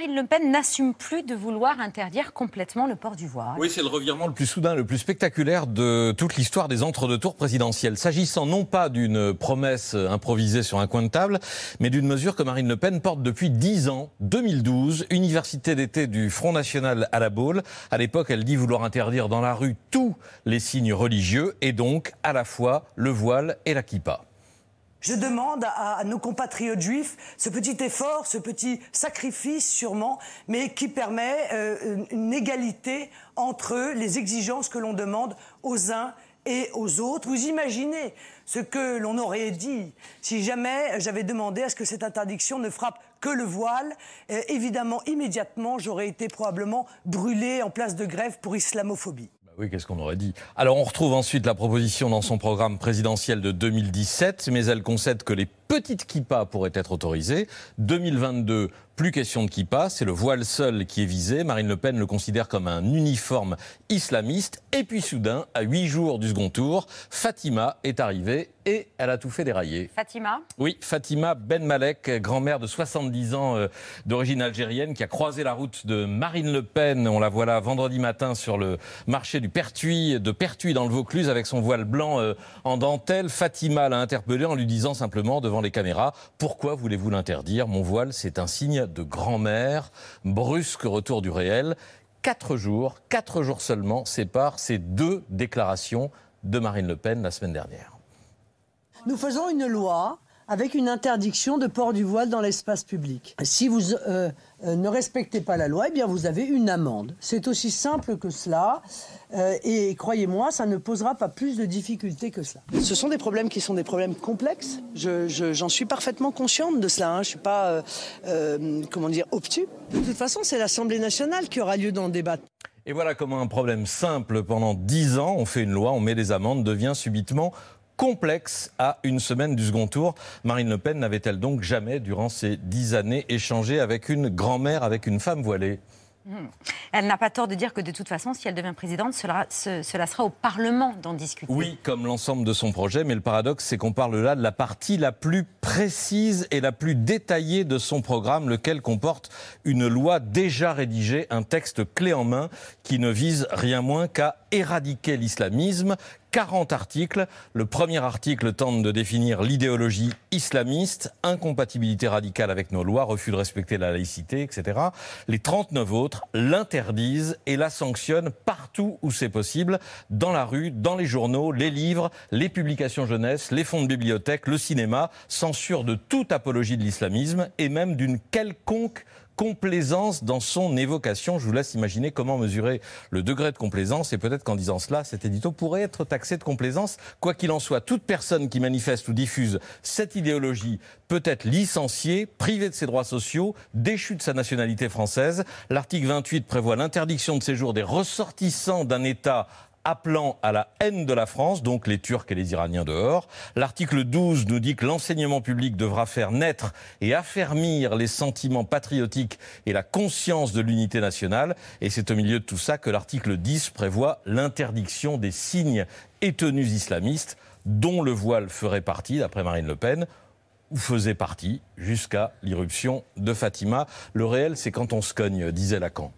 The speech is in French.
Marine Le Pen n'assume plus de vouloir interdire complètement le port du voile. Oui, c'est le revirement le plus soudain, le plus spectaculaire de toute l'histoire des entre-deux-tours présidentiels. S'agissant non pas d'une promesse improvisée sur un coin de table, mais d'une mesure que Marine Le Pen porte depuis 10 ans, 2012, université d'été du Front National à la Baule. À l'époque, elle dit vouloir interdire dans la rue tous les signes religieux et donc à la fois le voile et la kippa. Je demande à, nos compatriotes juifs ce petit effort, ce petit sacrifice sûrement, mais qui permet euh, une égalité entre les exigences que l'on demande aux uns et aux autres. Vous imaginez ce que l'on aurait dit si jamais j'avais demandé à ce que cette interdiction ne frappe que le voile. Euh, évidemment, immédiatement, j'aurais été probablement brûlé en place de grève pour islamophobie. Oui, qu'est-ce qu'on aurait dit? Alors on retrouve ensuite la proposition dans son programme présidentiel de 2017, mais elle concède que les petites kippas pourraient être autorisées. 2022, plus question de kippa, c'est le voile seul qui est visé. Marine Le Pen le considère comme un uniforme islamiste. Et puis soudain, à huit jours du second tour, Fatima est arrivée et elle a tout fait dérailler. Fatima? Oui, Fatima Ben Malek, grand-mère de 70 ans euh, d'origine algérienne, qui a croisé la route de Marine Le Pen. On la voit là vendredi matin sur le marché du Pertuis, de Pertuis dans le Vaucluse, avec son voile blanc euh, en dentelle. Fatima l'a interpellé en lui disant simplement devant les caméras Pourquoi voulez-vous l'interdire? Mon voile, c'est un signe de grand-mère. Brusque retour du réel. Quatre jours, quatre jours seulement séparent ces deux déclarations de Marine Le Pen la semaine dernière. Nous faisons une loi avec une interdiction de port du voile dans l'espace public. Si vous euh, euh, ne respectez pas la loi, eh bien vous avez une amende. C'est aussi simple que cela. Euh, et croyez-moi, ça ne posera pas plus de difficultés que cela. Ce sont des problèmes qui sont des problèmes complexes. J'en suis parfaitement consciente de cela. Hein. Je ne suis pas, comment dire, obtus. De toute façon, c'est l'Assemblée nationale qui aura lieu dans le débat. Et voilà comment un problème simple pendant dix ans, on fait une loi, on met des amendes, devient subitement complexe à une semaine du second tour. Marine Le Pen n'avait-elle donc jamais, durant ces dix années, échangé avec une grand-mère, avec une femme voilée? Hmm. Elle n'a pas tort de dire que de toute façon, si elle devient présidente, cela, sera au Parlement d'en discuter. Oui, comme l'ensemble de son projet, mais le paradoxe, c'est qu'on parle là de la partie la plus précise et la plus détaillée de son programme, lequel comporte une loi déjà rédigée, un texte clé en main qui ne vise rien moins qu'à éradiquer l'islamisme, 40 articles. Le premier article tente de définir l'idéologie islamiste, incompatibilité radicale avec nos lois, refus de respecter la laïcité, etc. Les 39 autres l'interdisent et la sanctionnent partout où c'est possible, dans la rue, dans les journaux, les livres, les publications jeunesse, les fonds de bibliothèque, le cinéma, censure de toute apologie de l'islamisme et même d'une quelconque complaisance dans son évocation. Je vous laisse imaginer comment mesurer le degré de complaisance et peut-être qu'en disant cela, cet édito pourrait être taxé de complaisance. Quoi qu'il en soit, toute personne qui manifeste ou diffuse cette idéologie peut être licenciée, privée de ses droits sociaux, déchue de sa nationalité française. L'article 28 prévoit l'interdiction de séjour des ressortissants d'un État appelant à la haine de la France, donc les Turcs et les Iraniens dehors. L'article 12 nous dit que l'enseignement public devra faire naître et affermir les sentiments patriotiques et la conscience de l'unité nationale. Et c'est au milieu de tout ça que l'article 10 prévoit l'interdiction des signes et tenues islamistes dont le voile ferait partie, d'après Marine Le Pen, ou faisait partie jusqu'à l'irruption de Fatima. Le réel, c'est quand on se cogne, disait Lacan.